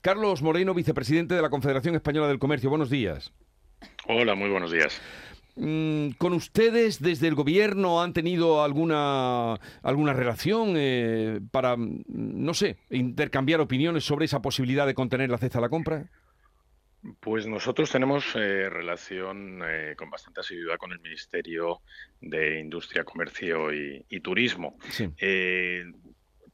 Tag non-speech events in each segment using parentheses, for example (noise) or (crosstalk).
Carlos Moreno, vicepresidente de la Confederación Española del Comercio. Buenos días. Hola, muy buenos días. Mm, ¿Con ustedes desde el gobierno han tenido alguna, alguna relación eh, para, mm, no sé, intercambiar opiniones sobre esa posibilidad de contener la cesta a la compra? Pues nosotros tenemos eh, relación eh, con bastante asiduidad con el Ministerio de Industria, Comercio y, Turismo.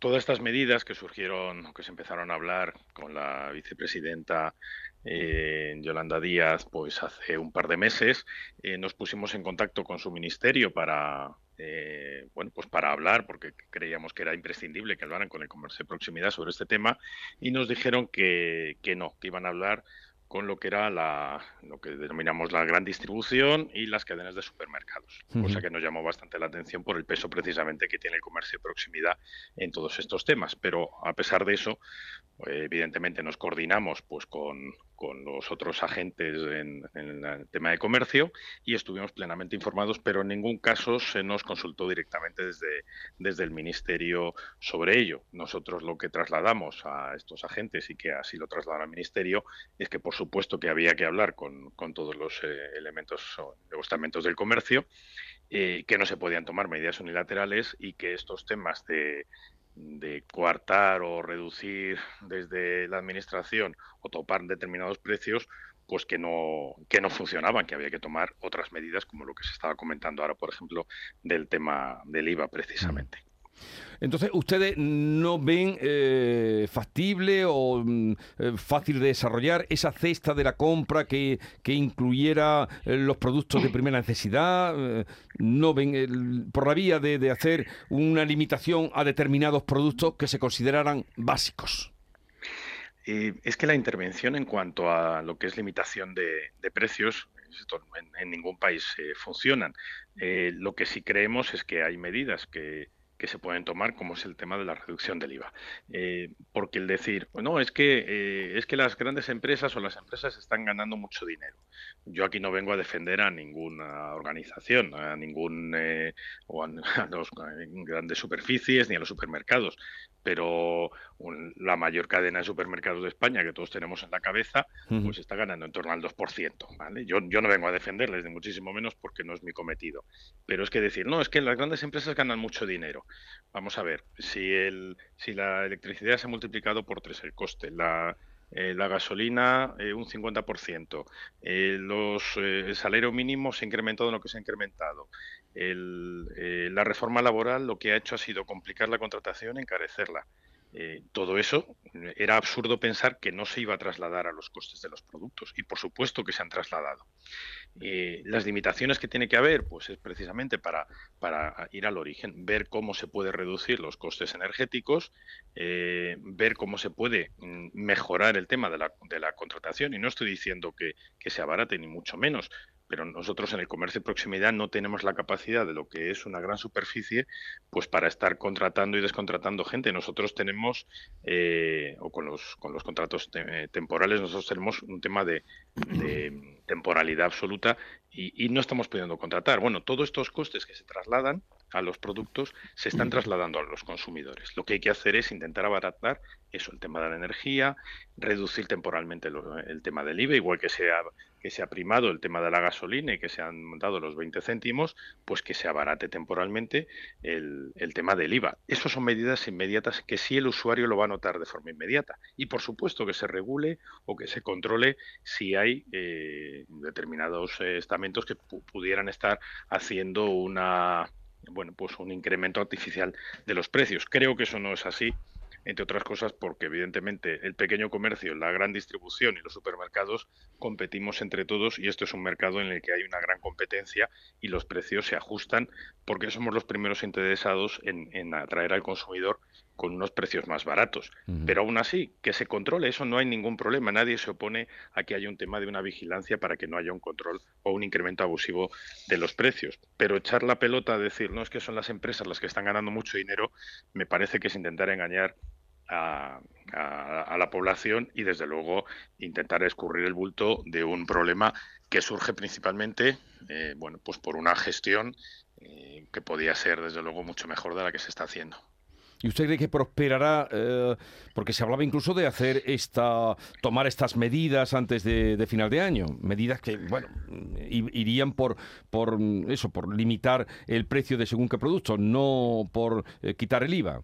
Todas estas medidas que surgieron, que se empezaron a hablar con la vicepresidenta eh, Yolanda Díaz, pues hace un par de meses eh, nos pusimos en contacto con su ministerio para, eh, bueno, pues para hablar, porque creíamos que era imprescindible que hablaran con el comercio de proximidad sobre este tema, y nos dijeron que, que no, que iban a hablar con lo que era la, lo que denominamos la gran distribución y las cadenas de supermercados, cosa que nos llamó bastante la atención por el peso precisamente que tiene el comercio de proximidad en todos estos temas. Pero a pesar de eso, evidentemente nos coordinamos pues con, con los otros agentes en, el tema de comercio y estuvimos plenamente informados, pero en ningún caso se nos consultó directamente desde, desde el Ministerio sobre ello. Nosotros lo que trasladamos a estos agentes y que así lo trasladaron al Ministerio es que por supuesto que había que hablar con, todos los eh, elementos o estamentos del comercio, eh, que no se podían tomar medidas unilaterales y que estos temas de de coartar o reducir desde la administración o topar determinados precios, pues que no, que no funcionaban, que había que tomar otras medidas, como lo que se estaba comentando ahora, por ejemplo, del tema del IVA precisamente. Entonces, ¿ustedes no ven eh, factible o mm, eh, fácil de desarrollar esa cesta de la compra que, incluyera eh, los productos de primera necesidad? ¿No ven por la vía de, hacer una limitación a determinados productos que se consideraran básicos? es que la intervención en cuanto a lo que es limitación de, precios en, ningún país funcionan. lo que sí creemos es que hay medidas que, que se pueden tomar, como es el tema de la reducción del IVA. Eh, porque el decir, no, es que, eh, es que las grandes empresas o las empresas están ganando mucho dinero. Yo aquí no vengo a defender a ninguna organización, a ningún eh, o a, (laughs) los grandes superficies ni a los supermercados pero la mayor cadena de supermercados de España que todos tenemos en la cabeza, pues está ganando en torno al 2%. ¿vale? Yo, yo no vengo a defenderles, ni muchísimo menos, porque no es mi cometido. Pero es que decir, no, es que las grandes empresas ganan mucho dinero. Vamos a ver, si, el, si la electricidad se ha multiplicado por tres el coste, la, eh, la gasolina eh, un 50%, eh, los, el salario mínimo se ha incrementado en lo que se ha incrementado, la reforma laboral lo que ha hecho ha sido complicar la contratación, encarecerla. Eh, todo eso eh, era absurdo pensar que no se iba a trasladar a los costes de los productos y por supuesto que se han trasladado. Eh, las limitaciones que tiene que haber, pues es precisamente para, para ir al origen, ver cómo se puede reducir los costes energéticos, ver cómo se puede mm, mejorar el tema de la, de la contratación y no estoy diciendo que, que se abarate ni mucho menos, pero nosotros en el comercio de proximidad no tenemos la capacidad de lo que es una gran superficie, pues para estar contratando y descontratando gente. Nosotros tenemos, eh, o con los, con los contratos temporales, nosotros tenemos un tema de, temporalidad absoluta y, no estamos pudiendo contratar. Bueno, todos estos costes que se trasladan a los productos se están trasladando a los consumidores. Lo que hay que hacer es intentar abaratar eso, el tema de la energía, reducir temporalmente el tema del IVA, igual que se, ha, que se ha primado el tema de la gasolina y que se han dado los 20 céntimos, pues que se abarate temporalmente el, tema del IVA. Esas son medidas inmediatas que sí el usuario lo va a notar de forma inmediata. Y por supuesto que se regule o que se controle si hay eh, determinados estamentos que pudieran estar haciendo una bueno, pues un incremento artificial de los precios. Creo que eso no es así, entre otras cosas porque evidentemente el pequeño comercio, la gran distribución y los supermercados competimos entre todos y esto es un mercado en el que hay una gran competencia y los precios se ajustan porque somos los primeros interesados en, atraer al consumidor con unos precios más baratos. Pero aún así, que se controle, eso no hay ningún problema. Nadie se opone a que haya un tema de una vigilancia para que no haya un control o un incremento abusivo de los precios. Pero echar la pelota a decir, no es que son las empresas las que están ganando mucho dinero, me parece que es intentar engañar a, la población y desde luego intentar escurrir el bulto de un problema que surge principalmente eh, bueno pues por una gestión eh, que podía ser desde luego mucho mejor de la que se está haciendo. ¿Y usted cree que prosperará? Eh, porque se hablaba incluso de hacer esta, tomar estas medidas antes de, final de año, medidas que, bueno, irían por, por eso, por limitar el precio de según qué producto, no por eh, quitar el IVA.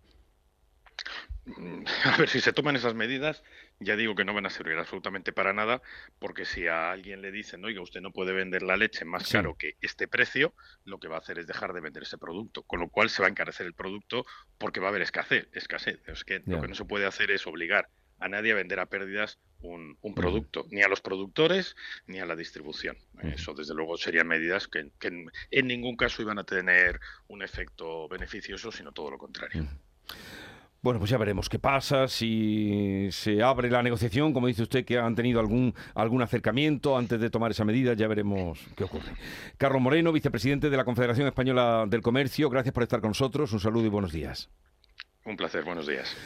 (laughs) A ver, si se toman esas medidas, ya digo que no van a servir absolutamente para nada, porque si a alguien le dicen, oiga, usted no puede vender la leche más caro que este precio, lo que va a hacer es dejar de vender ese producto, con lo cual se va a encarecer el producto porque va a haber escasez. escasez. Es que lo que no se puede hacer es obligar a nadie a vender a pérdidas un, producto, ni a los productores ni a la distribución. Eso, desde luego, serían medidas que, en, ningún caso iban a tener un efecto beneficioso, sino todo lo contrario. Bueno, pues ya veremos qué pasa, si se abre la negociación, como dice usted, que han tenido algún, algún acercamiento antes de tomar esa medida, ya veremos qué ocurre. Carlos Moreno, vicepresidente de la Confederación Española del Comercio, gracias por estar con nosotros, un saludo y buenos días. Un placer, buenos días.